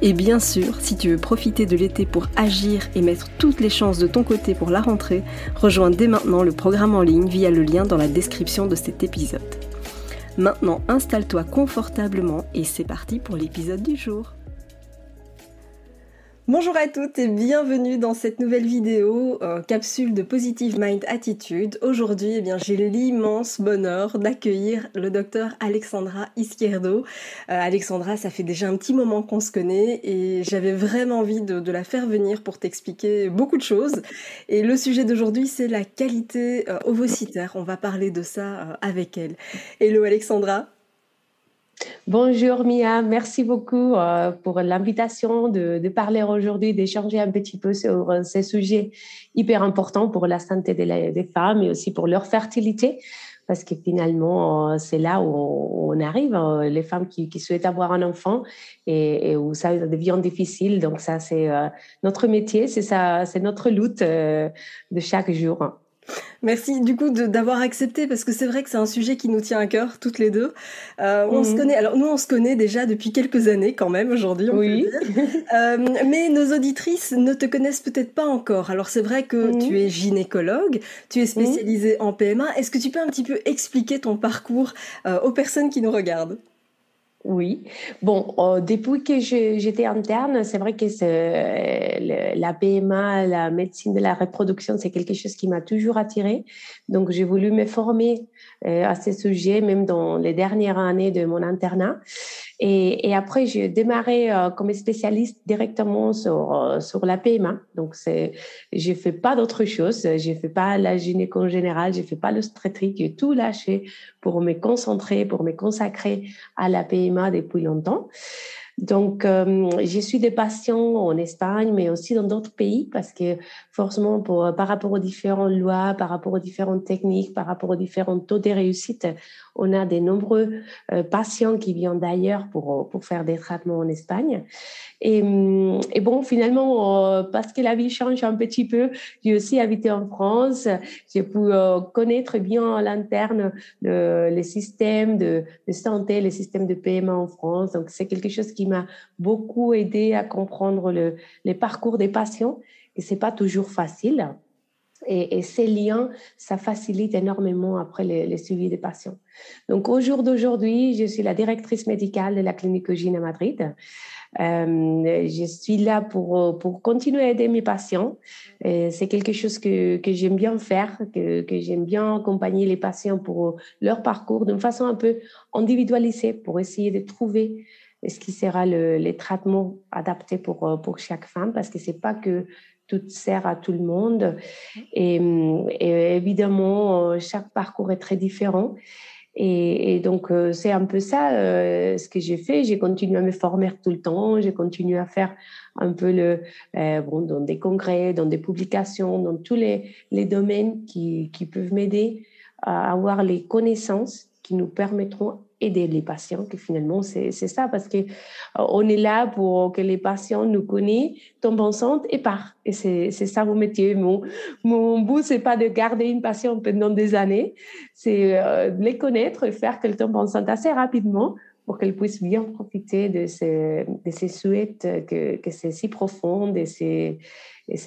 Et bien sûr, si tu veux profiter de l'été pour agir et mettre toutes les chances de ton côté pour la rentrée, rejoins dès maintenant le programme en ligne via le lien dans la description de cet épisode. Maintenant, installe-toi confortablement et c'est parti pour l'épisode du jour. Bonjour à toutes et bienvenue dans cette nouvelle vidéo, euh, capsule de Positive Mind Attitude. Aujourd'hui, eh bien, j'ai l'immense bonheur d'accueillir le docteur Alexandra Izquierdo. Euh, Alexandra, ça fait déjà un petit moment qu'on se connaît et j'avais vraiment envie de, la faire venir pour t'expliquer beaucoup de choses. Et le sujet d'aujourd'hui, c'est la qualité euh, ovocitaire. On va parler de ça avec elle. Hello Alexandra. Bonjour Mia, merci beaucoup euh, pour l'invitation de, parler aujourd'hui, d'échanger un petit peu sur euh, ces sujets hyper importants pour la santé des, femmes et aussi pour leur fertilité. Parce que finalement, euh, c'est là où on, arrive, les femmes qui, souhaitent avoir un enfant et, où ça devient difficile. Donc ça, c'est notre métier, c'est ça, c'est notre lutte de chaque jour. Merci du coup d'avoir accepté parce que c'est vrai que c'est un sujet qui nous tient à cœur toutes les deux. Euh, on se mhm. connaît. Alors nous on se connaît déjà depuis quelques années quand même aujourd'hui. Oui. Euh, mais nos auditrices ne te connaissent peut-être pas encore. Alors c'est vrai que mhm. tu es gynécologue, tu es mhm. spécialisée en PMA. Est-ce que tu peux un petit peu expliquer ton parcours euh, aux personnes qui nous regardent? Oui. Bon, euh, depuis que j'étais interne, c'est vrai que la PMA, la médecine de la reproduction, c'est quelque chose qui m'a toujours attirée. Donc, j'ai voulu me former euh, à ce sujet, même dans les dernières années de mon internat. Et, et après, j'ai démarré euh, comme spécialiste directement sur, euh, sur la PMA. Donc, c'est, j'ai fait pas d'autre chose. J'ai fait pas la gynéco générale, j'ai fait pas le strettric. J'ai tout lâché pour me concentrer, pour me consacrer à la PMA depuis longtemps. Donc, euh, je suis des patients en Espagne, mais aussi dans d'autres pays, parce que forcément, pour, par rapport aux différentes lois, par rapport aux différentes techniques, par rapport aux différents taux de réussite, on a de nombreux euh, patients qui viennent d'ailleurs pour, pour faire des traitements en Espagne. Et, hum, et bon, finalement, euh, parce que la vie change un petit peu, j'ai aussi habité en France. J'ai pu euh, connaître bien à l'interne le, les systèmes de, santé, les systèmes de paiement en France. Donc, c'est quelque chose qui m'a beaucoup aidé à comprendre le, les parcours des patients. Et c'est pas toujours facile. Et, ces liens, ça facilite énormément après les suivis des patients. Donc, au jour d'aujourd'hui, je suis la directrice médicale de la clinique Eugène à Madrid. Euh, je suis là pour, pour continuer à aider mes patients. C'est quelque chose que, que j'aime bien faire, que, que j'aime bien accompagner les patients pour leur parcours d'une façon un peu individualisée pour essayer de trouver ce qui sera le, les traitements adaptés pour, pour chaque femme, parce que c'est pas que tout sert à tout le monde. Et, et évidemment, chaque parcours est très différent. Et, donc, euh, c'est un peu ça euh, ce que j'ai fait. J'ai continué à me former tout le temps. J'ai continué à faire un peu le, euh, bon, dans des congrès, dans des publications, dans tous les, les domaines qui, qui peuvent m'aider à avoir les connaissances qui nous permettront aider les patients, que finalement, c'est ça, parce que euh, on est là pour que les patients nous connaissent, tombent enceinte et partent. Et c'est ça mon métier. Mon, mon but, c'est pas de garder une patiente pendant des années, c'est euh, les connaître et faire qu'elle tombe enceinte assez rapidement pour qu'elle puisse bien profiter de ces, de ces souhaits que, que c'est si profond et c'est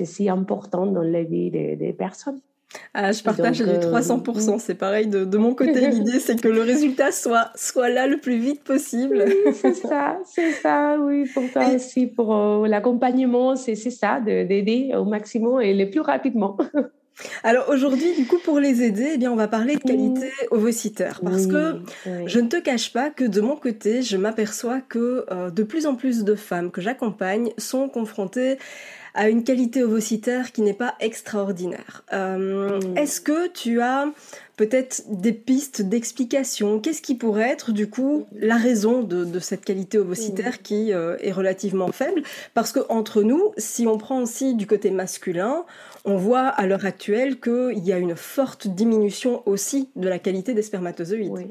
si important dans la vie des, des personnes. Ah, je partage les 300%. Euh, c'est pareil de, de mon côté. L'idée, c'est que le résultat soit, soit là le plus vite possible. c'est ça, c'est ça, oui. Pour toi aussi, pour euh, l'accompagnement, c'est ça, d'aider au maximum et le plus rapidement. Alors aujourd'hui, du coup, pour les aider, eh bien, on va parler de qualité ovocitaire. Parce que je ne te cache pas que de mon côté, je m'aperçois que euh, de plus en plus de femmes que j'accompagne sont confrontées à une qualité ovocitaire qui n'est pas extraordinaire. Euh, mm. Est-ce que tu as peut-être des pistes d'explication? Qu'est-ce qui pourrait être du coup la raison de, cette qualité ovocitaire mm. qui euh, est relativement faible? Parce que entre nous, si on prend aussi du côté masculin, on voit à l'heure actuelle qu'il y a une forte diminution aussi de la qualité des spermatozoïdes. Oui.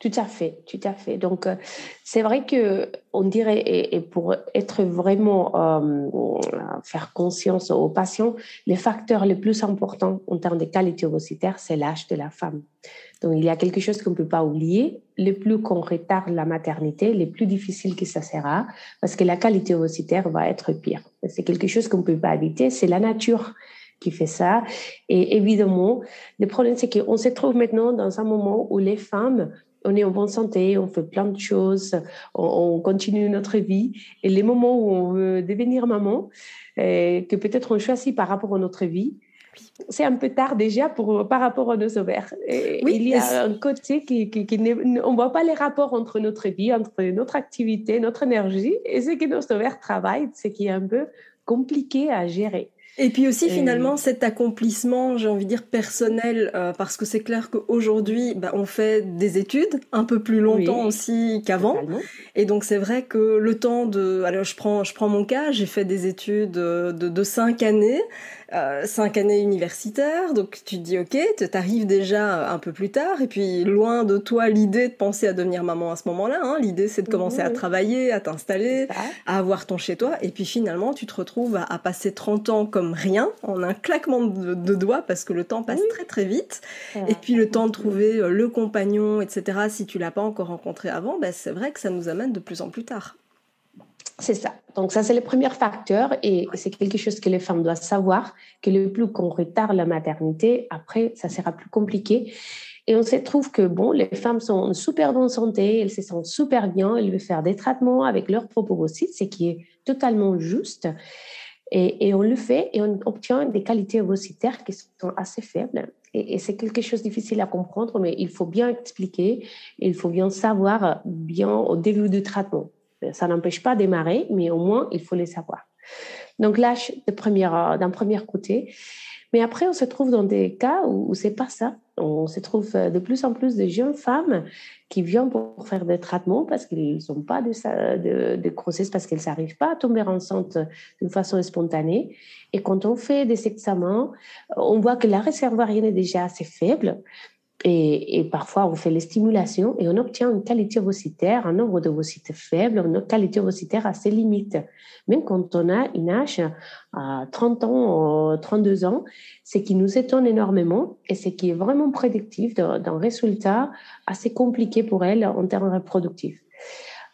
Tout à fait, tout à fait. Donc, euh, c'est vrai que on dirait, et, pour être vraiment euh, faire conscience aux patients, les facteurs les plus importants en termes de qualité ovocitaire, c'est l'âge de la femme. Donc, il y a quelque chose qu'on ne peut pas oublier. Le plus qu'on retarde la maternité, le plus difficile que ça sera, parce que la qualité ovocitaire va être pire. C'est quelque chose qu'on ne peut pas éviter, c'est la nature qui fait ça. Et évidemment, le problème, c'est qu'on se trouve maintenant dans un moment où les femmes on est en bonne santé, on fait plein de choses, on, continue notre vie. Et les moments où on veut devenir maman, euh, que peut-être on choisit par rapport à notre vie, c'est un peu tard déjà pour, par rapport à nos ovaires. oui, il y a un côté qui, qui, on ne voit pas les rapports entre notre vie, entre notre activité, notre énergie et ce que nos ovaires travaillent, ce qui est un peu compliqué à gérer. Et puis aussi finalement cet accomplissement, j'ai envie de dire personnel, euh, parce que c'est clair qu'aujourd'hui, bah, on fait des études un peu plus longtemps aussi qu'avant. Et donc c'est vrai que le temps de, alors je prends, je prends mon cas, j'ai fait des études de, de cinq années. Euh, cinq années universitaires, donc tu te dis ok, tu arrives déjà un peu plus tard, et puis loin de toi l'idée de penser à devenir maman à ce moment-là, hein. l'idée c'est de commencer à travailler, à t'installer, à avoir ton chez-toi, et puis finalement tu te retrouves à, passer 30 ans comme rien, en un claquement de, doigts, parce que le temps passe très très vite, et puis le temps de trouver euh, le compagnon, etc., si tu l'as pas encore rencontré avant, ben, c'est vrai que ça nous amène de plus en plus tard. C'est ça. Donc ça, c'est le premier facteur et c'est quelque chose que les femmes doivent savoir, que le plus qu'on retarde la maternité, après, ça sera plus compliqué. Et on se trouve que, bon, les femmes sont en super bonne santé, elles se sentent super bien, elles veulent faire des traitements avec leur propre ovocytes, ce qui est totalement juste. Et, et, on le fait et on obtient des qualités ovocytaires qui sont assez faibles. Et, et c'est quelque chose de difficile à comprendre, mais il faut bien expliquer, il faut bien savoir bien au début du traitement. Ça n'empêche pas de démarrer, mais au moins, il faut les savoir. Donc, l'âge d'un premier côté. Mais après, on se trouve dans des cas où, c'est pas ça. On se trouve de plus en plus de jeunes femmes qui viennent pour faire des traitements parce qu'ils n'ont pas de, de, grossesse, parce qu'elles n'arrivent pas à tomber enceinte d'une façon spontanée. Et quand on fait des examens, on voit que la réservoirienne est déjà assez faible. Et, parfois, on fait les stimulations et on obtient une qualité ovocitaire, un nombre d'ovocytes faible, une qualité ovocitaire assez limite. Même quand on a une âge à 30 ans, 32 ans, ce qui nous étonne énormément et ce qui est vraiment prédictif d'un résultat assez compliqué pour elle en termes reproductifs.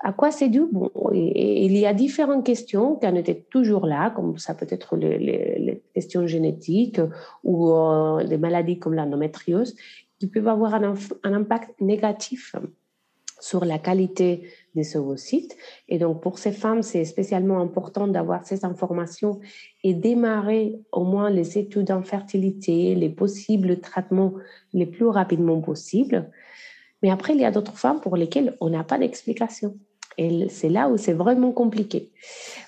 À quoi c'est dû? Bon, Il y a différentes questions qui en étaient toujours là, comme ça peut être les, questions génétiques ou euh, des maladies comme l'endométriose, qui peuvent avoir un, impact négatif sur la qualité des ovocytes. Et donc, pour ces femmes, c'est spécialement important d'avoir ces informations et démarrer au moins les études en fertilité, les possibles traitements les plus rapidement possible. Mais après, il y a d'autres femmes pour lesquelles on n'a pas d'explication. Et c'est là où c'est vraiment compliqué.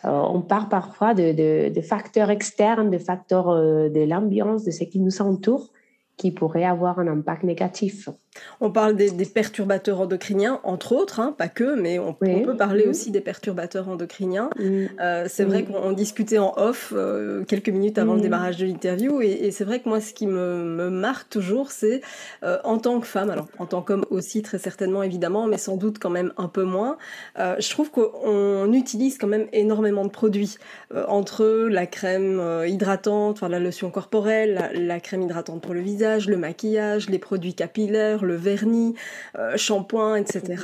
Euh, on part parfois de, de, facteurs externes, de facteurs euh, de l'ambiance, de ce qui nous entoure, qui pourraient avoir un impact négatif. On parle des, perturbateurs endocriniens, entre autres, hein, pas que, mais on, peut parler mm-hmm. aussi des perturbateurs endocriniens. Mm. Euh, c'est vrai qu'on discutait en off euh, quelques minutes avant le mm. démarrage de l'interview, et, c'est vrai que moi, ce qui me, marque toujours, c'est euh, en tant que femme, alors en tant qu'homme aussi très certainement évidemment, mais sans doute quand même un peu moins, je trouve qu'on utilise quand même énormément de produits entre la crème hydratante, enfin la lotion corporelle, la crème hydratante pour le visage, le maquillage, les produits capillaires le vernis, euh, shampoing, etc.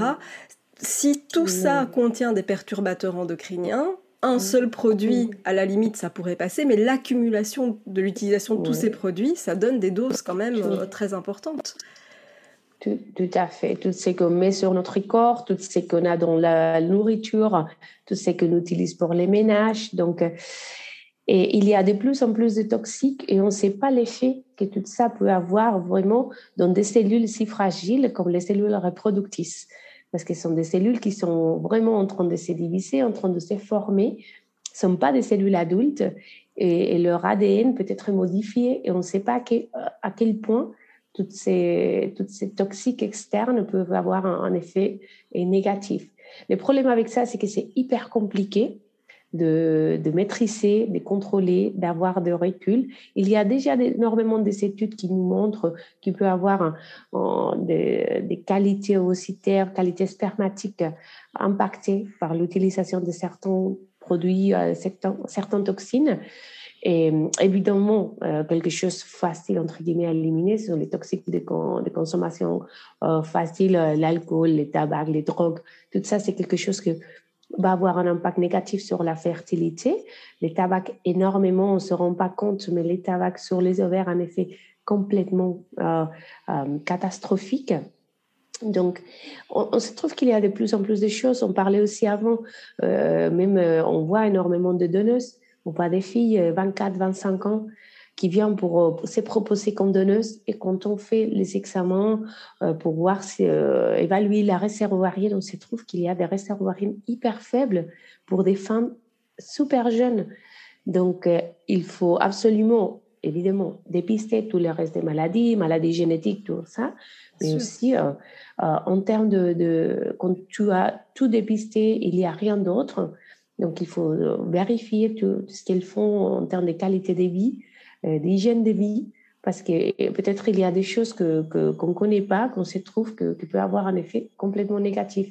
Si tout ça contient des perturbateurs endocriniens, un seul produit, à la limite, ça pourrait passer, mais l'accumulation de l'utilisation de tous ces produits, ça donne des doses quand même euh, très importantes. Tout, à fait. Tout ce qu'on met sur notre corps, tout ce qu'on a dans la nourriture, tout ce qu'on utilise pour les ménages. Donc, Et il y a de plus en plus de toxiques et on ne sait pas l'effet que tout ça peut avoir vraiment dans des cellules si fragiles comme les cellules reproductrices. Parce que ce sont des cellules qui sont vraiment en train de se diviser, en train de se former. Ce ne sont pas des cellules adultes et, leur ADN peut être modifié et on ne sait pas à quel, point toutes ces, toxiques externes peuvent avoir un effet négatif. Le problème avec ça, c'est que c'est hyper compliqué de, maîtriser, de contrôler, d'avoir de recul. Il y a déjà énormément d'études qui nous montrent qu'il peut avoir des, qualités ovocytaires, qualités spermatiques impactées par l'utilisation de certains produits, euh, certaines toxines. Et évidemment, euh, quelque chose facile, entre guillemets, à éliminer, ce sont les toxiques de, consommation euh, facile, l'alcool, les tabacs, les drogues. Tout ça, c'est quelque chose que va avoir un impact négatif sur la fertilité. Les tabacs, énormément, on ne se rend pas compte, mais les tabacs sur les ovaires, un effet complètement euh, euh, catastrophique. Donc, on, se trouve qu'il y a de plus en plus de choses. On parlait aussi avant, euh, même on voit énormément de donneuses. On voit des filles 24, 25 ans qui vient pour, euh, pour se proposer comme donneuse. Et quand on fait les examens euh, pour voir, si, euh, évaluer la réserve ovarienne, on se trouve qu'il y a des réserves ovariennes hyper faibles pour des femmes super jeunes. Donc, il faut absolument, évidemment, dépister tous les restes des maladies, maladies génétiques, tout ça, mais aussi en termes de, de, quand tu as tout dépisté, il n'y a rien d'autre. Donc, il faut vérifier tout ce qu'elles font en termes de qualité de vie d'hygiène de vie, parce que peut-être il y a des choses que qu'on ne connaît pas, qu'on se trouve que, que peut avoir un effet complètement négatif.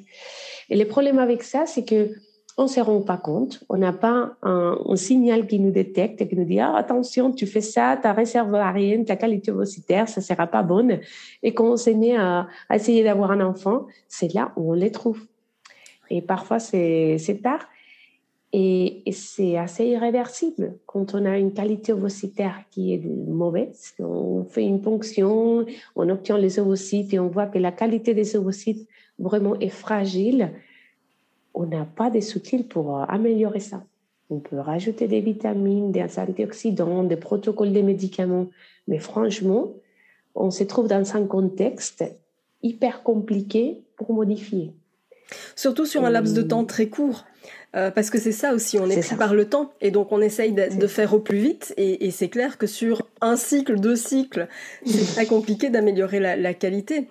Et le problème avec ça, c'est que on ne se rend pas compte, on n'a pas un, signal qui nous détecte et qui nous dit ah, attention, tu fais ça, ta réserve ovarienne, ta qualité ovocytaire, ça ne sera pas bonne. Et quand on s'est mis à, à essayer d'avoir un enfant, c'est là où on les trouve. Et parfois, c'est tard. Et, c'est assez irréversible quand on a une qualité ovocytaire qui est mauvaise. On fait une ponction, on obtient les ovocytes et on voit que la qualité des ovocytes vraiment est fragile. On n'a pas de soutien pour améliorer ça. On peut rajouter des vitamines, des antioxydants, des protocoles, des médicaments. Mais franchement, on se trouve dans un contexte hyper compliqué pour modifier. Surtout sur un laps de temps très court. Euh, parce que c'est ça aussi, on est, pris par le temps et donc on essaye de, faire au plus vite et, c'est clair que sur un cycle, deux cycles, c'est très compliqué d'améliorer la, qualité.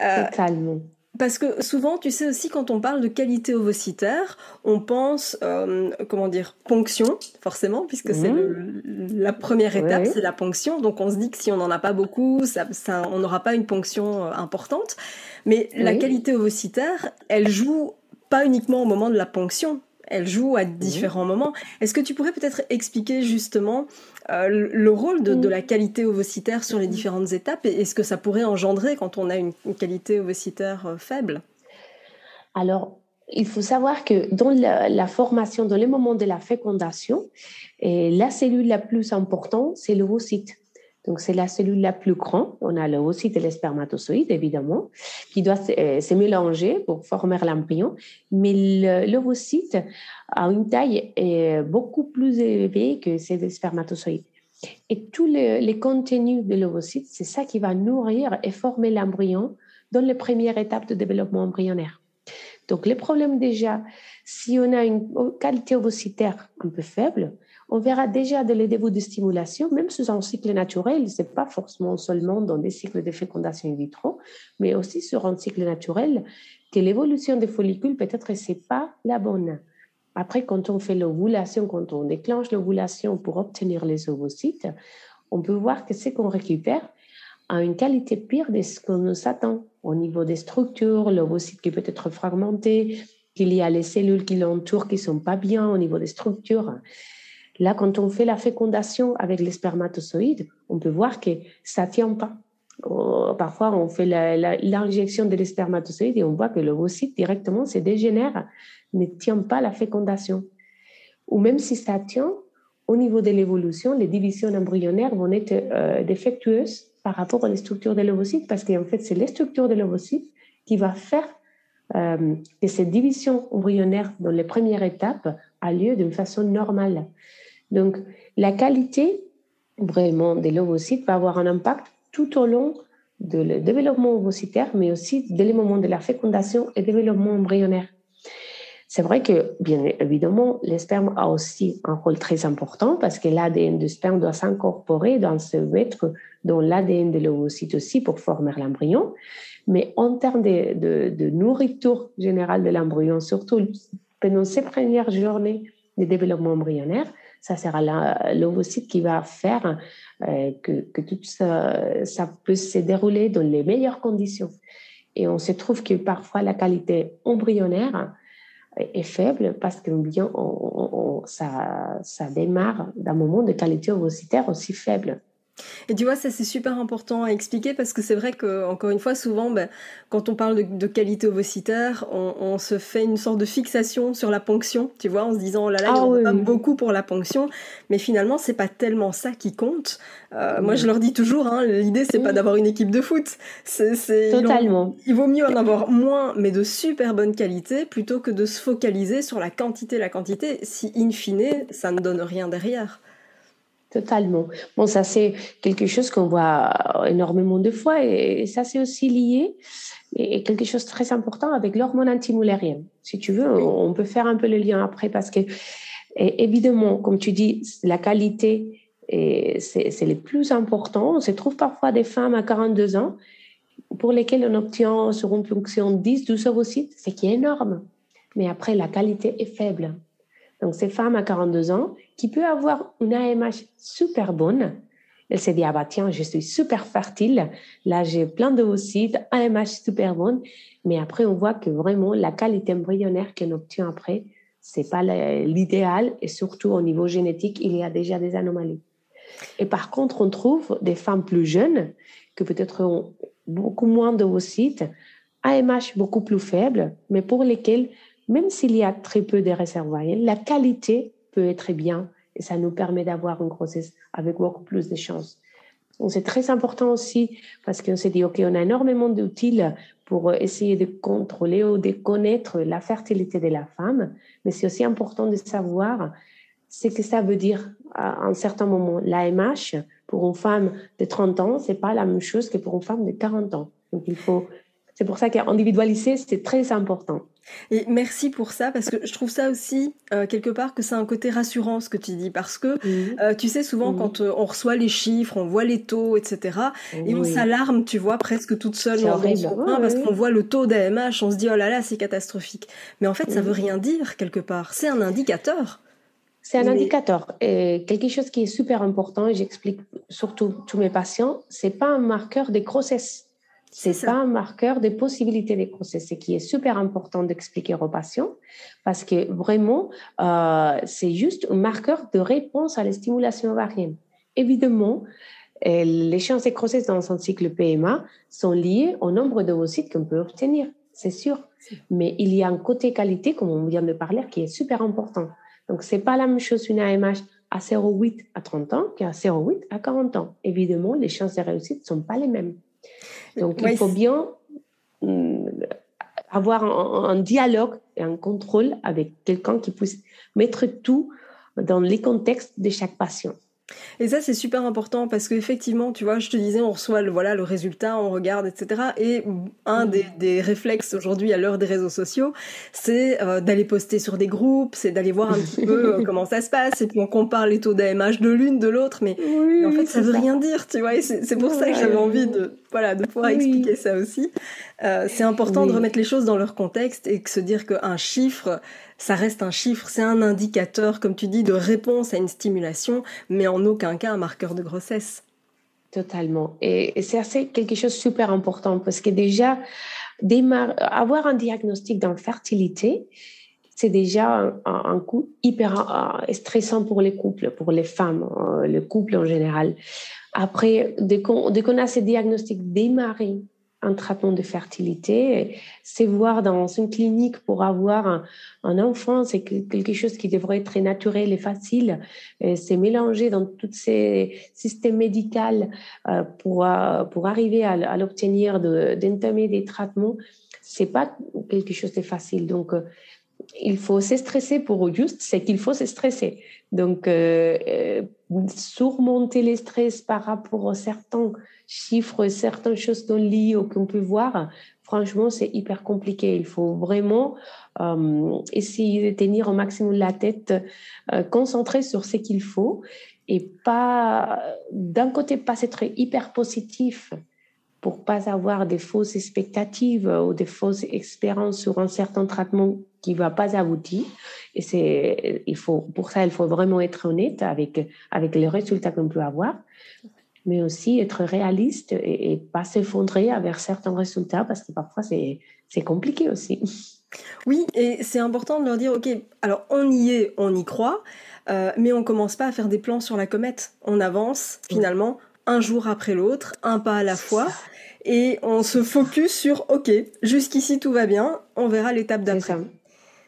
Euh, Totalement. Parce que souvent, tu sais aussi, quand on parle de qualité ovocytaire, on pense, euh, comment dire, ponction, forcément, puisque c'est mhm. la première étape, c'est la ponction. Donc on se dit que si on n'en a pas beaucoup, ça, on n'aura pas une ponction importante. Mais la qualité ovocytaire, elle joue pas uniquement au moment de la ponction, elle joue à différents moments. Est-ce que tu pourrais peut-être expliquer justement euh, le rôle de, la qualité ovocytaire sur les différentes étapes et, ce que ça pourrait engendrer quand on a une, qualité ovocytaire euh, faible? Alors, il faut savoir que dans la, formation, dans les moments de la fécondation, la cellule la plus importante, c'est l'ovocyte. Donc, c'est la cellule la plus grande. On a l'ovocyte et les spermatozoïdes, évidemment, qui se, euh, mélanger pour former l'embryon. Mais l'ovocyte a une taille euh, beaucoup plus élevée que celle des spermatozoïdes. Et tous les, contenus de l'ovocyte, c'est ça qui va nourrir et former l'embryon dans les premières étapes de développement embryonnaire. Donc, le problème déjà, si on a une qualité ovocytaire un peu faible, on verra déjà dès le début de stimulation, même sous un cycle naturel, c'est pas forcément seulement dans des cycles de fécondation in vitro, mais aussi sur un cycle naturel, que l'évolution des follicules, peut-être, c'est pas la bonne. Après, quand on fait l'ovulation, quand on déclenche l'ovulation pour obtenir les ovocytes, on peut voir que ce qu'on récupère a une qualité pire de ce qu'on nous attend au niveau des structures, l'ovocyte qui peut être fragmenté, qu'il y a les cellules qui l'entourent qui sont pas bien au niveau des structures. Là, quand on fait la fécondation avec les spermatozoïdes, on peut voir que ça tient pas. Oh, parfois, on fait l'injection des spermatozoïdes et on voit que l'ovocyte directement se dégénère, ne tient pas la fécondation. Ou même si ça tient, au niveau de l'évolution, les divisions embryonnaires vont être euh, défectueuses par rapport aux structures de l'ovocyte, parce qu'en fait, c'est les structures de l'ovocyte qui va faire euh, que cette division embryonnaire dans les premières étapes a lieu d'une façon normale. Donc, la qualité vraiment des l'ovocyte va avoir un impact tout au long de le développement ovocytaire, mais aussi dès le moment de la fécondation et développement embryonnaire. C'est vrai que, bien évidemment, le sperme a aussi un rôle très important parce que l'ADN du sperme doit s'incorporer, dans se mettre dans l'ADN de l'ovocyte aussi pour former l'embryon. Mais en termes de, de, de nourriture générale de l'embryon, surtout pendant ces premières journées de développement embryonnaire, ça sera l'ovocyte qui va faire euh, que, que, tout ça, ça peut se dérouler dans les meilleures conditions. Et on se trouve que parfois la qualité embryonnaire est faible parce que bien ça, ça démarre d'un moment de qualité ovocytaire aussi faible. Et tu vois, ça c'est super important à expliquer parce que c'est vrai que, encore une fois, souvent, ben, quand on parle de, qualité ovocytaire, on, se fait une sorte de fixation sur la ponction, tu vois, en se disant, oh là là, ah y a beaucoup pour la ponction, mais finalement, c'est pas tellement ça qui compte. Euh, moi, je leur dis toujours, hein, l'idée, c'est pas d'avoir une équipe de foot. C'est, Totalement. Il, vaut mieux en avoir moins, mais de super bonne qualité, plutôt que de se focaliser sur la quantité, la quantité, si in fine, ça ne donne rien derrière. Totalement. Bon, ça, c'est quelque chose qu'on voit énormément de fois et ça, c'est aussi lié et quelque chose de très important avec l'hormone antimulérienne. Si tu veux, on peut faire un peu le lien après parce que, évidemment, comme tu dis, la qualité, c'est le plus important. On se trouve parfois des femmes à 42 ans pour lesquelles on obtient sur une fonction 10, 12 ovocytes, ce qui est énorme. Mais après, la qualité est faible. Donc, ces femmes à 42 ans qui peut avoir une AMH super bonne, elle se dit, ah bah tiens, je suis super fertile, là j'ai plein d'ovocytes, AMH super bonne, mais après on voit que vraiment la qualité embryonnaire qu'on obtient après, c'est pas l'idéal. Et surtout au niveau génétique, il y a déjà des anomalies. Et par contre, on trouve des femmes plus jeunes que peut-être ont beaucoup moins d'ovocytes, AMH beaucoup plus faible, mais pour lesquelles même s'il y a très peu de réservoirs, la qualité peut être bien et ça nous permet d'avoir une grossesse avec beaucoup plus de chances. C'est très important aussi parce qu'on s'est dit, OK, on a énormément d'outils pour essayer de contrôler ou de connaître la fertilité de la femme, mais c'est aussi important de savoir ce que ça veut dire à un certain moment. L'AMH, pour une femme de 30 ans, c'est pas la même chose que pour une femme de 40 ans. Donc, il faut, c'est pour ça qu'individualiser, c'est très important. Et merci pour ça, parce que je trouve ça aussi, euh, quelque part, que c'est un côté rassurant ce que tu dis, parce que euh, tu sais, souvent quand euh, on reçoit les chiffres, on voit les taux, etc., et on s'alarme, tu vois, presque toute seule dans son coin, parce qu'on voit le taux d'AMH, on se dit, oh là là, c'est catastrophique. Mais en fait, ça veut rien dire, quelque part. C'est un indicateur. C'est un indicateur. Et quelque chose qui est super important, et j'explique surtout tous mes patients, c'est pas un marqueur des grossesses c'est pas un marqueur des possibilités de grossesse, ce qui est super important d'expliquer aux patients parce que vraiment, euh, c'est juste un marqueur de réponse à la stimulation ovarienne. Évidemment, euh, les chances de grossesse dans son cycle PMA sont liées au nombre d'ovocytes qu'on peut obtenir, c'est sûr. Mais il y a un côté qualité, comme on vient de parler, qui est super important. Donc, c'est pas la même chose une AMH à 0,8 à 30 ans qu'à 0,8 à 40 ans. Évidemment, les chances de réussite ne sont pas les mêmes. Donc, il faut bien mm, avoir un, dialogue et un contrôle avec quelqu'un qui puisse mettre tout dans les contextes de chaque patient. Et ça, c'est super important parce qu'effectivement, tu vois, je te disais, on reçoit le, voilà, le résultat, on regarde, etc. Et un des, des réflexes aujourd'hui à l'heure des réseaux sociaux, c'est euh, d'aller poster sur des groupes, c'est d'aller voir un petit peu euh, comment ça se passe, et puis on compare les taux d'AMH de l'une, de l'autre, mais en fait, ça veut rien dire, tu vois. Et c'est pour ça que j'avais envie de, voilà, de pouvoir expliquer ça aussi. Euh, c'est important de remettre les choses dans leur contexte et de se dire qu'un chiffre, ça reste un chiffre, c'est un indicateur, comme tu dis, de réponse à une stimulation, mais en aucun cas un marqueur de grossesse. Totalement. Et, c'est quelque chose de super important parce que déjà, avoir un diagnostic d'infertilité, c'est déjà un, coup hyper euh, stressant pour les couples, pour les femmes, euh, le couple en général. Après, dès qu'on a ces diagnostics démarrés un traitement de fertilité. C'est voir dans une clinique pour avoir un, enfant, c'est quelque chose qui devrait être très naturel et facile. C'est mélanger dans tous ces systèmes médicaux euh, pour, euh, pour arriver à, l'obtenir, d'entamer des traitements. C'est pas quelque chose de facile. Donc, euh, il faut se stresser pour juste, c'est qu'il faut se stresser. Donc, surmonter les stress par rapport à certains chiffres, certaines choses qu'on lit ou qu'on peut voir, franchement, c'est hyper compliqué. Il faut vraiment euh, essayer de tenir au maximum la tête, euh, concentré sur ce qu'il faut et pas, d'un côté, pas être hyper positif pour pas avoir des fausses expectatives ou des fausses expériences sur un certain traitement qui va pas aboutir. Et c'est, il faut, pour ça, il faut vraiment être honnête avec, avec les résultats qu'on peut avoir mais aussi être réaliste et, et pas s'effondrer avec certains résultats parce que parfois c'est, c'est compliqué aussi. Oui, et c'est important de leur dire, ok, alors on y est, on y croit, euh, mais on commence pas à faire des plans sur la comète. On avance finalement un jour après l'autre, un pas à la fois, et on se focus sur, ok, jusqu'ici tout va bien, on verra l'étape d'après.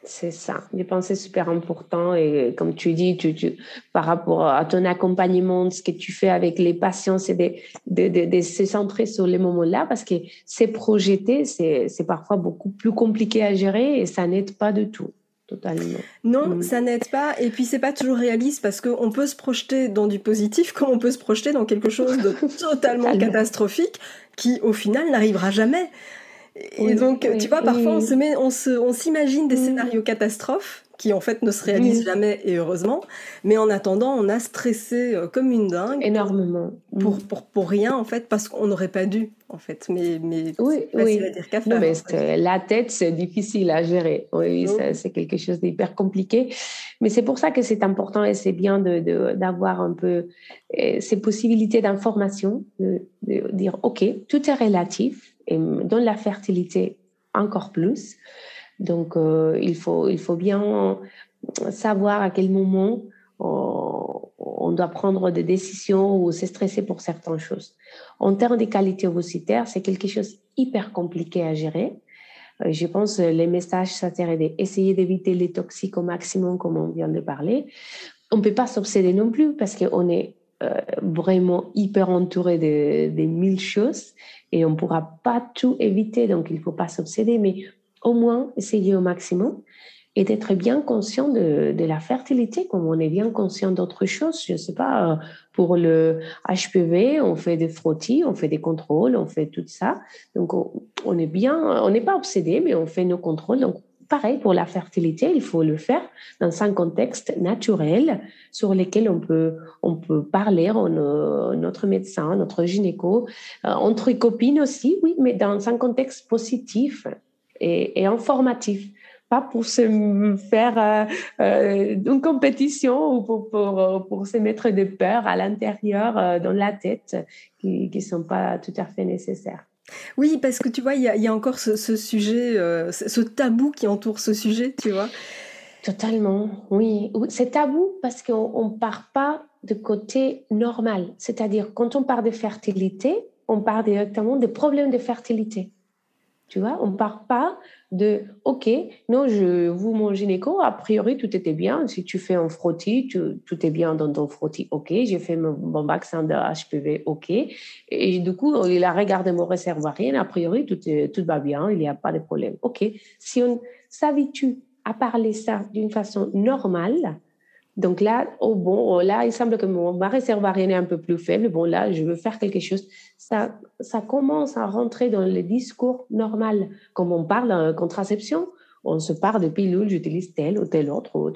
C'est ça. Je pense c'est super important. Et comme tu dis, tu, tu, par rapport à ton accompagnement, ce que tu fais avec les patients, c'est de, de, de, de, se centrer sur les moments-là parce que c'est projeté, c'est parfois beaucoup plus compliqué à gérer et ça n'aide pas du tout. Totalement. Non, mm. ça n'aide pas. Et puis, c'est pas toujours réaliste parce qu'on peut se projeter dans du positif comme on peut se projeter dans quelque chose de totalement catastrophique qui, au final, n'arrivera jamais. Et donc, tu vois, parfois, on se met, on se, on s'imagine des mm. scénarios catastrophes qui en fait ne se réalisent jamais et heureusement. Mais en attendant, on a stressé euh, comme une dingue. Énormément. Pour, mm. pour, pour, rien en fait, parce qu'on n'aurait pas dû en fait. Mais, mais oui, facile à dire qu'à faire. mais la tête, c'est difficile à gérer. Oui, mm. c'est quelque chose d'hyper compliqué. Mais c'est pour ça que c'est important et c'est bien d'avoir de, un peu euh, ces possibilités d'information, de, de dire, OK, tout est relatif et dans la fertilité encore plus. Donc, euh, il, faut, il faut bien savoir à quel moment on, doit prendre des décisions ou se stresser pour certaines choses. En termes de qualité ovocytaire, c'est quelque chose hyper compliqué à gérer. Euh, je pense les messages, ça serait d'essayer d'éviter les toxiques au maximum, comme on vient de parler. On ne peut pas s'obséder non plus parce qu'on est vraiment hyper entouré de, de, mille choses et on ne pourra pas tout éviter, donc il ne faut pas s'obséder, mais au moins essayer au maximum et d'être bien conscient de, de, la fertilité, comme on est bien conscient d'autres choses. Je ne sais pas, euh, pour le HPV, on fait des frottis, on fait des contrôles, on fait tout ça. Donc, on, est bien, on n'est pas obsédé, mais on fait nos contrôles. Pareil pour la fertilité, il faut le faire dans un contexte naturel sur lequel on peut, on peut parler, on, notre médecin, notre gynéco, euh, entre copines aussi, oui, mais dans un contexte positif et, et informatif pas pour se faire euh, euh, une compétition ou pour, pour, pour, se mettre des peurs à l'intérieur, euh, dans la tête, qui ne sont pas tout à fait nécessaires. Oui, parce que tu vois, il y a, encore ce, sujet, euh, ce tabou qui entoure ce sujet, tu vois. Totalement, oui. C'est tabou parce qu'on ne part pas de côté normal. C'est-à-dire, quand on parle de fertilité, on parle directement des problèmes de fertilité. Tu vois, on part pas de OK, non, je vous mon gynéco, a priori tout était bien. Si tu fais un frottis, tout est bien dans ton frottis, OK. J'ai fait mon, vaccin de HPV, OK. Et du coup, il a regardé mon réservoir, a priori tout, tout va bien, il n'y a pas de problème. OK. Si on s'habitue à parler ça d'une façon normale, donc là, oh bon, oh là, il semble que mon, ma réserve est un peu plus faible. Bon, là, je veux faire quelque chose. Ça, ça commence à rentrer dans le discours normal. Comme on parle en contraception, on se parle de pilules, j'utilise telle ou telle autre.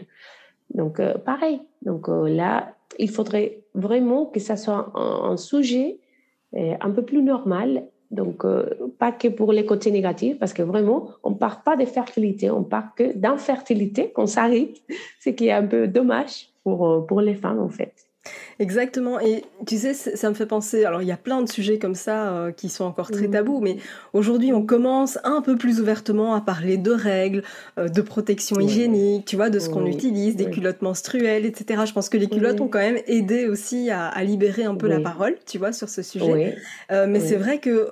Donc, euh, pareil. Donc euh, là, il faudrait vraiment que ça soit un, sujet euh, un peu plus normal donc, euh, pas que pour les côtés négatifs, parce que vraiment, on part pas de fertilité, on part que d'infertilité qu'on s'arrête, ce qui est un peu dommage pour, euh, pour les femmes, en fait. Exactement. Et tu sais, ça me fait penser. Alors, il y a plein de sujets comme ça euh, qui sont encore très mmh. tabous, mais aujourd'hui, on commence un peu plus ouvertement à parler de règles, euh, de protection hygiénique, tu vois, de ce qu'on utilise, des culottes menstruelles, etc. Je pense que les culottes ont quand même aidé aussi à, libérer un peu la parole, tu vois, sur ce sujet. Euh, mais c'est vrai que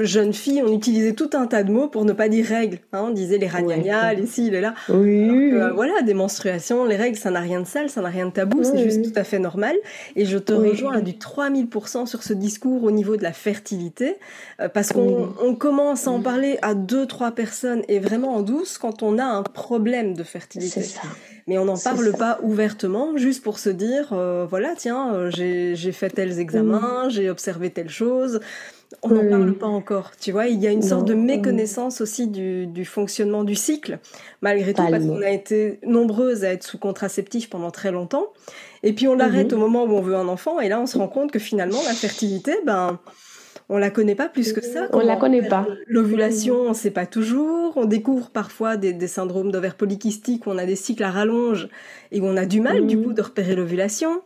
jeune fille, on utilisait tout un tas de mots pour ne pas dire règles. Hein. on disait les ragnagnas, les ci, les là. Oui. voilà, des menstruations, les règles, ça n'a rien de sale, ça n'a rien de tabou, c'est juste tout à fait normal. Et je te rejoins à du 3000% sur ce discours au niveau de la fertilité, euh, parce qu'on commence à en parler à deux, trois personnes et vraiment en douce quand on a un problème de fertilité. C'est ça mais on n'en parle pas ouvertement, juste pour se dire, euh, voilà, tiens, euh, j'ai fait tels examens, j'ai observé telle chose. On n'en parle pas encore, tu vois. Il y a une sorte de méconnaissance aussi du, du, fonctionnement du cycle, malgré tout, parce qu'on a été nombreuses à être sous contraceptif pendant très longtemps. Et puis on l'arrête mm-hmm. au moment où on veut un enfant, et là on se rend compte que finalement la fertilité, ben on la connaît pas plus que ça. On la connaît pas. L'ovulation, on sait pas toujours. On découvre parfois des, syndromes d'ovaires polykystiques où on a des cycles à rallonge et où on a du mal, du mhm. coup, de repérer l'ovulation.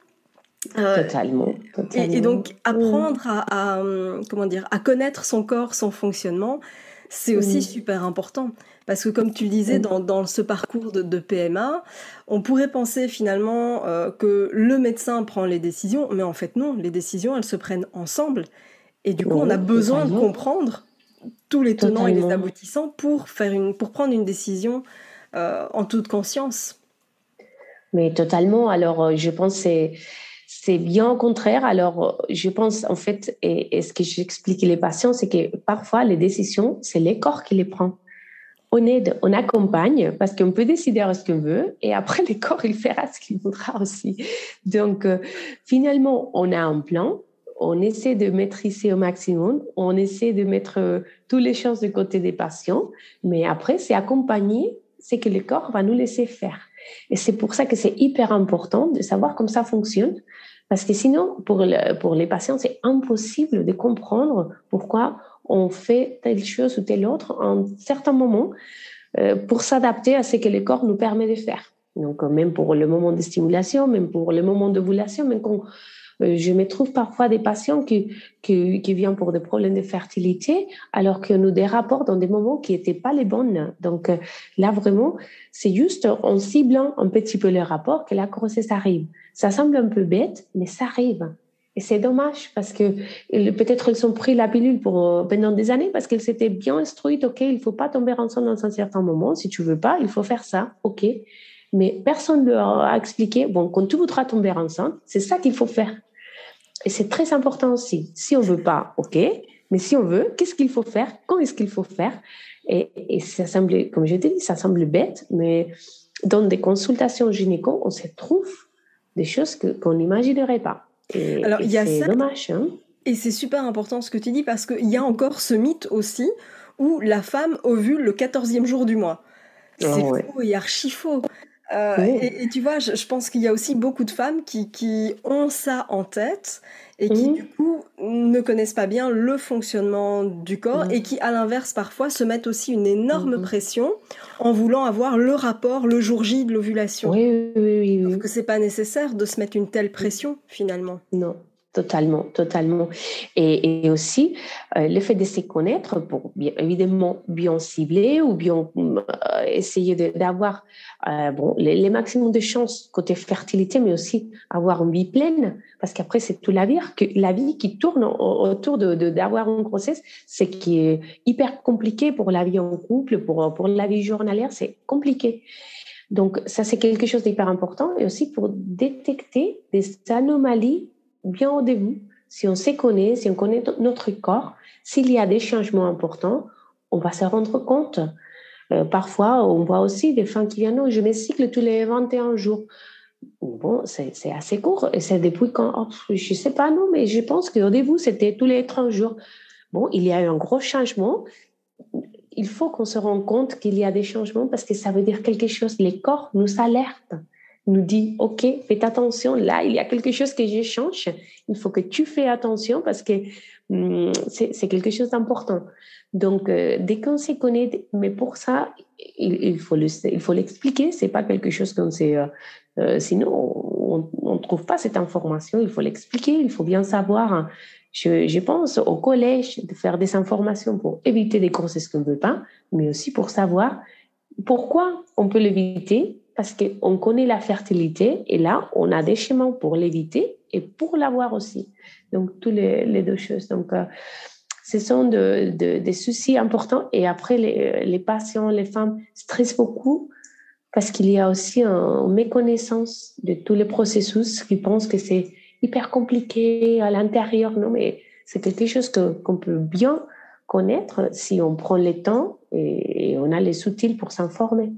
Euh, totalement, Et, donc, apprendre à, comment dire, à connaître son corps, son fonctionnement, c'est aussi super important. Parce que comme tu le disais, dans, ce parcours de, PMA, on pourrait penser finalement euh, que le médecin prend les décisions, mais en fait non, les décisions, elles se prennent ensemble. Et du coup, on a besoin de comprendre tous les tenants et les aboutissants pour, faire une, pour prendre une décision euh, en toute conscience. Mais totalement. Alors, je pense que c'est bien au contraire. Alors, je pense, en fait, et, ce que j'explique les patients, c'est que parfois, les décisions, c'est les corps qui les prend. On aide, on accompagne, parce qu'on peut décider ce qu'on veut, et après, le corps, il fera ce qu'il voudra aussi. Donc, euh, finalement, on a un plan, on essaie de maîtriser au maximum, on essaie de mettre euh, toutes les chances de côté des patients, mais après, c'est accompagner ce que le corps va nous laisser faire. Et c'est pour ça que c'est hyper important de savoir comment ça fonctionne, parce que sinon, pour, pour les patients, c'est impossible de comprendre pourquoi on fait telle chose ou telle autre en certains moments euh, pour s'adapter à ce que le corps nous permet de faire. Donc, même pour le moment de stimulation, même pour le moment d'ovulation, même quand je me trouve parfois des patients qui, qui, viennent pour des problèmes de fertilité, alors que nous des rapports dans des moments qui n'étaient pas les bons. Donc euh, là, vraiment, c'est juste en ciblant un petit peu les rapports que la grossesse arrive. Ça semble un peu bête, mais ça arrive. Et c'est dommage parce que peut-être elles ont pris la pilule euh, pendant des années parce qu'elles s'étaient bien instruites. OK, il faut pas tomber enceinte dans un certain moment. Si tu veux pas, il faut faire ça. OK. Mais personne ne leur a expliqué, bon, quand tu voudras tomber enceinte, c'est ça qu'il faut faire. Et c'est très important aussi. Si on veut pas, ok. Mais si on veut, qu'est-ce qu'il faut faire? Quand est-ce qu'il faut faire? Et, ça semble, comme je t'ai dit, ça semble bête, mais dans des consultations gynéco, on se trouve des choses qu'on n'imaginerait pas. Et, Alors, il y a ça. dommage. Hein. et c'est super important ce que tu dis parce qu'il y a encore ce mythe aussi où la femme ovule le 14e jour du mois. C'est ah faux et archi faux. Euh, et, tu vois, je, pense qu'il y a aussi beaucoup de femmes qui, qui ont ça en tête et qui, du coup, ne connaissent pas bien le fonctionnement du corps et qui, à l'inverse, parfois, se mettent aussi une énorme pression en voulant avoir le rapport le jour J de l'ovulation. Oui, oui, oui. oui. que c'est pas nécessaire de se mettre une telle pression, finalement. Non. Totalement, totalement. Et, aussi, euh, le fait de se connaître pour bien, évidemment bien cibler ou bien euh, essayer d'avoir euh, bon, les, maximums de chances côté fertilité, mais aussi avoir une vie pleine, parce qu'après, c'est tout la vie, la vie qui tourne autour d'avoir de, d'avoir une grossesse, c'est qui est hyper compliqué pour la vie en couple, pour, pour la vie journalière, c'est compliqué. Donc, ça, c'est quelque chose d'hyper important et aussi pour détecter des anomalies bien au début, si on se connaît, si on connaît notre corps, s'il y a des changements importants, on va se rendre compte. Euh, parfois, on voit aussi des femmes qui viennent, non, je me cycle tous les 21 jours. Bon, c'est assez court. Et c'est depuis quand, oh, je sais pas, non, mais je pense qu'au début, c'était tous les 30 jours. Bon, il y a eu un gros changement. Il faut qu'on se rende compte qu'il y a des changements parce que ça veut dire quelque chose. Les corps nous alertent nous dit, OK, fais attention, là, il y a quelque chose que j'échange, il faut que tu fais attention parce que hum, c'est quelque chose d'important. Donc, euh, dès qu'on s'y connaît, mais pour ça, il, il faut l'expliquer, c'est pas quelque chose qu'on sait, euh, euh, sinon on ne trouve pas cette information, il faut l'expliquer, il faut bien savoir. Je, je, pense au collège de faire des informations pour éviter des grossesses qu'on ne veut pas, mais aussi pour savoir pourquoi on peut l'éviter parce qu'on connaît la fertilité et là, on a des chemins pour l'éviter et pour l'avoir aussi. Donc, tous les, deux choses. Donc, euh, ce sont de, des soucis importants. Et après, les, les patients, les femmes stressent beaucoup parce qu'il y a aussi une méconnaissance de tous les processus qui pensent que c'est hyper compliqué à l'intérieur. Non, mais c'est quelque chose que, qu'on peut bien connaître si on prend le temps et, et on a les outils pour s'informer.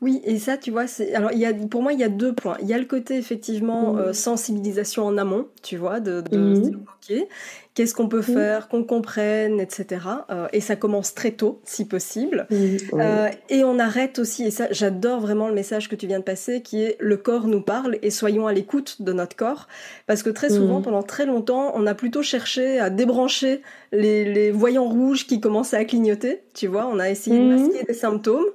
Oui, et ça, tu vois, c'est alors il y a pour moi il y a deux points. Il y a le côté effectivement mmh. euh, sensibilisation en amont, tu vois, de, de mmh. ok, qu'est-ce qu'on peut mmh. faire, qu'on comprenne, etc. Euh, et ça commence très tôt, si possible. Euh, et on arrête aussi, et ça, j'adore vraiment le message que tu viens de passer, qui est le corps nous parle et soyons à l'écoute de notre corps, parce que très souvent, pendant très longtemps, on a plutôt cherché à débrancher les, les voyants rouges qui commençaient à clignoter, tu vois, on a essayé de masquer des symptômes.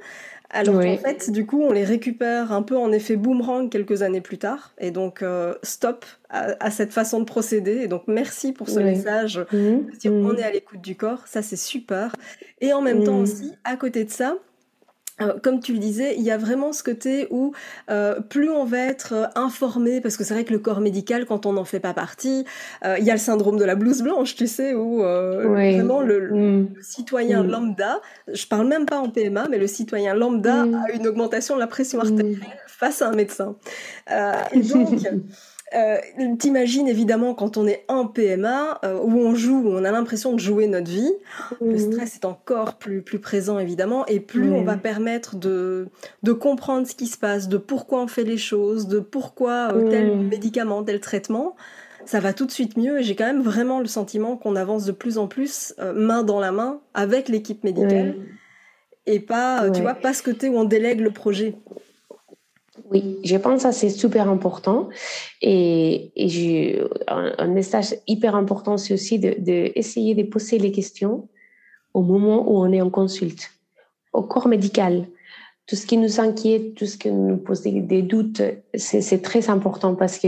Alors en fait, du coup, on les récupère un peu en effet boomerang quelques années plus tard. Et donc, euh, stop à, cette façon de procéder. Et donc, merci pour ce message. Mmh. Si on mmh. est à l'écoute du corps, ça c'est super. Et en même temps mmh. aussi, à côté de ça, comme tu le disais, il y a vraiment ce côté où euh, plus on va être euh, informé, parce que c'est vrai que le corps médical, quand on n'en fait pas partie, il y a le syndrome de la blouse blanche, tu sais, où vraiment le, mm. citoyen mm. lambda, je parle même pas en PMA, mais le citoyen lambda mm. a une augmentation de la pression artérielle face à un médecin. et donc, Euh, T'imagines évidemment quand on est en PMA, euh, où on joue, où on a l'impression de jouer notre vie, le mhm. stress est encore plus, plus présent évidemment, et plus on va permettre de, de comprendre ce qui se passe, de pourquoi on fait les choses, de pourquoi euh, tel médicament, tel traitement, ça va tout de suite mieux. Et j'ai quand même vraiment le sentiment qu'on avance de plus en plus main dans la main avec l'équipe médicale. Et pas, tu vois, pas ce côté où on délègue le projet. Oui, je pense que c'est super important. Et, et un, message hyper important, c'est aussi d'essayer de, de, poser les questions au moment où on est en consulte, au corps médical. Tout ce qui nous inquiète, tout ce qui nous pose des, doutes, c'est très important parce que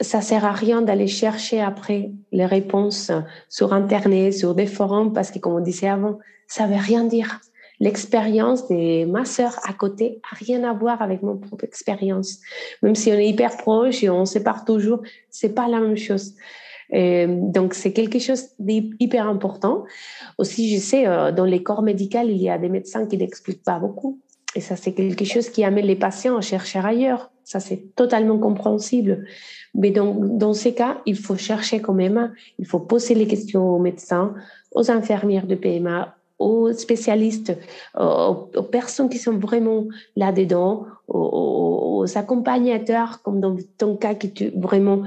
ça sert à rien d'aller chercher après les réponses sur Internet, sur des forums, parce que comme on disait avant, ça veut rien dire l'expérience de ma sœur à côté a rien à voir avec mon propre expérience. Même si on est hyper proche et on sépare toujours, c'est pas la même chose. Et donc c'est quelque chose d'hyper important. Aussi, je sais, euh, dans les corps médicaux, il y a des médecins qui n'expliquent pas beaucoup. Et ça, c'est quelque chose qui amène les patients à chercher ailleurs. Ça, c'est totalement compréhensible. Mais donc, dans ces cas, il faut chercher quand même. Il faut poser les questions aux médecins, aux infirmières de PMA, aux spécialistes, aux, personnes qui sont vraiment là-dedans, aux, accompagnateurs, comme dans ton cas, qui tu, vraiment,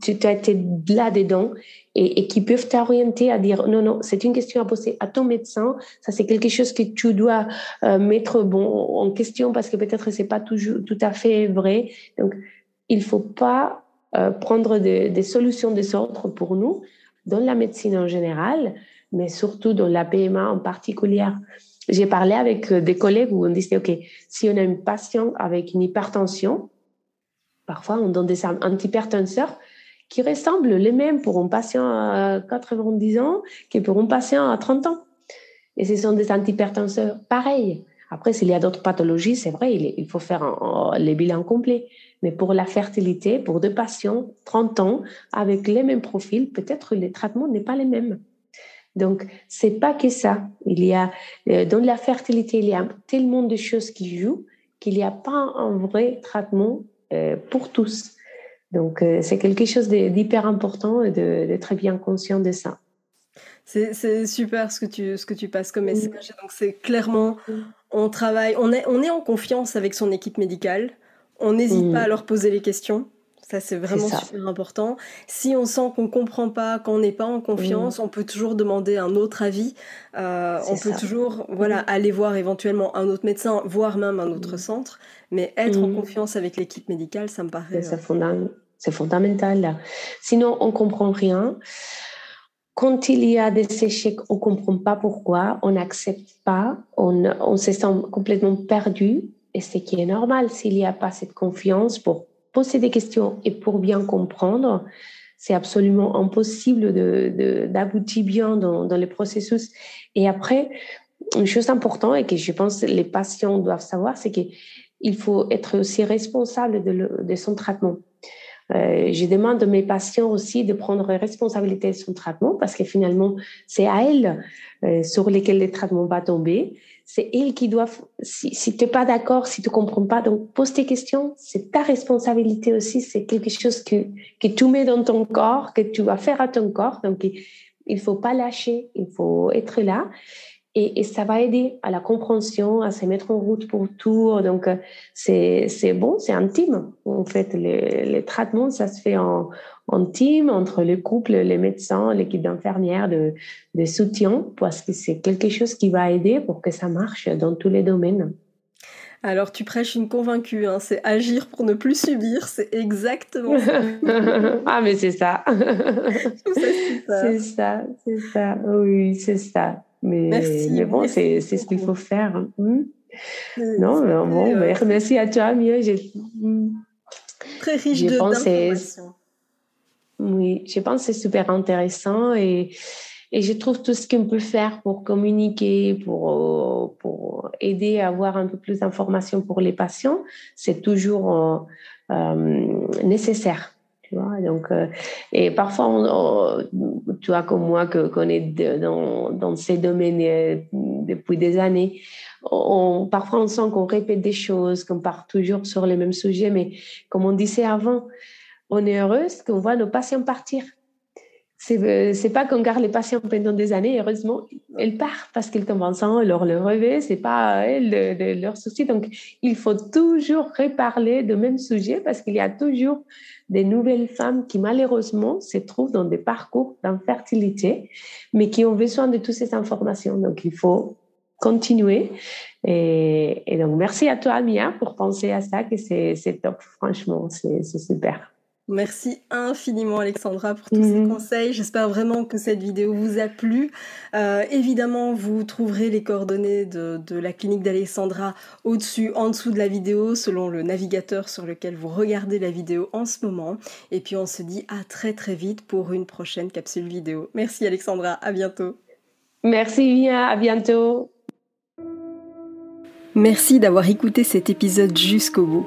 tu as été là-dedans et, qui peuvent t'orienter à dire non, non, c'est une question à poser à ton médecin. Ça, c'est quelque chose que tu dois euh, mettre bon, en question parce que peut-être c'est pas toujours tout à fait vrai. Donc, il faut pas euh, prendre des solutions de sorte pour nous dans la médecine en général mais surtout dans la PMA en particulier. J'ai parlé avec euh, des collègues où on disait, OK, si on a une patient avec une hypertension, parfois on donne des antihypertenseurs qui ressemblent les mêmes pour un patient à 90 ans que pour un patient à 30 ans. Et ce sont des antihypertenseurs pareils. Après, s'il y a d'autres pathologies, c'est vrai, il faut faire les bilans complets. Mais pour la fertilité, pour deux patients, 30 ans, avec les mêmes profils, peut-être les traitements n'est pas les mêmes. Donc, c'est pas que ça. Il y a, euh, dans la fertilité, il y a tellement de choses qui jouent qu'il n'y a pas un vrai traitement euh, pour tous. Donc, euh, c'est quelque chose d'hyper important et de, très bien conscient de ça. C'est super ce que tu, ce que tu passes comme message. Donc, c'est clairement, on travaille, on est, on est en confiance avec son équipe médicale. On n'hésite mm. pas à leur poser les questions. Ça, c'est vraiment super important. Si on sent qu'on comprend pas, qu'on n'est pas en confiance, on peut toujours demander un autre avis. Euh, on peut toujours, voilà, aller voir éventuellement un autre médecin, voire même un autre centre. Mais être en confiance avec l'équipe médicale, ça me paraît. Euh, c'est fondamental. Sinon, on comprend rien. Quand il y a des échecs, on comprend pas pourquoi, on n'accepte pas, on, on se sent complètement perdu. Et ce qui est normal s'il n'y a pas cette confiance pour poser des questions et pour bien comprendre, c'est absolument impossible d'aboutir bien dans, dans le processus. Et après, une chose importante et que je pense les patients doivent savoir, c'est qu'il faut être aussi responsable de son traitement. Euh, je demande à mes patients aussi de prendre responsabilité de son traitement parce que finalement, c'est à elle euh, sur lesquels le traitement va tomber. C'est elle qui doit, si, si tu n'es pas d'accord, si tu ne comprends pas, donc pose tes questions. C'est ta responsabilité aussi. C'est quelque chose que, que tu mets dans ton corps, que tu vas faire à ton corps. Donc, il ne faut pas lâcher, il faut être là. Et, et, ça va aider à la compréhension, à se mettre en route pour tout. Donc, euh, c'est, c'est bon, c'est intime. En fait, les, les, traitements, ça se fait en, en team entre le couple, les médecins, l'équipe d'infirmières, de, de soutien, parce que c'est quelque chose qui va aider pour que ça marche dans tous les domaines. Alors tu prêches une convaincue, hein, c'est agir pour ne plus subir, c'est exactement ça. ah mais c'est ça. c'est ça, c'est ça, oui, c'est ça. Mais, mais bon, c'est ce qu'il faut faire. Hmm? Non, mais bon, euh, merci à toi, Mia. Hmm. Très riche d'informations. Oui, je pense que c'est super intéressant et, et je trouve tout ce qu'on peut faire pour communiquer, pour, pour aider à avoir un peu plus d'informations pour les patients, c'est toujours euh, euh nécessaire. Donc, euh, et parfois, on, tu vois, comme moi, qu'on est dans, dans ces domaines euh, depuis des années, parfois on sent qu'on répète des choses, qu'on part toujours sur les mêmes sujets, mais comme on disait avant, on est heureuse qu'on voit nos patients partir. C'est, c'est pas qu'on garde les patients pendant des années, heureusement, elles partent parce qu'ils tombent ensemble, leur le revêt, c'est pas leur souci. Donc, il faut toujours reparler de même sujet parce qu'il y a toujours des nouvelles femmes qui malheureusement se trouvent dans des parcours d'infertilité, mais qui ont besoin de toutes ces informations. Donc, il faut continuer. Et, donc, merci à toi, Mia, pour penser à ça, que c'est, top. Franchement, c'est super. Merci infiniment Alexandra pour tous ces mhm. conseils. J'espère vraiment que cette vidéo vous a plu. Euh, évidemment, vous trouverez les coordonnées de, de la clinique d'Alexandra au-dessus, en dessous de la vidéo, selon le navigateur sur lequel vous regardez la vidéo en ce moment. Et puis on se dit à très très vite pour une prochaine capsule vidéo. Merci Alexandra, à bientôt. Merci Via, à bientôt. Merci d'avoir écouté cet épisode jusqu'au bout.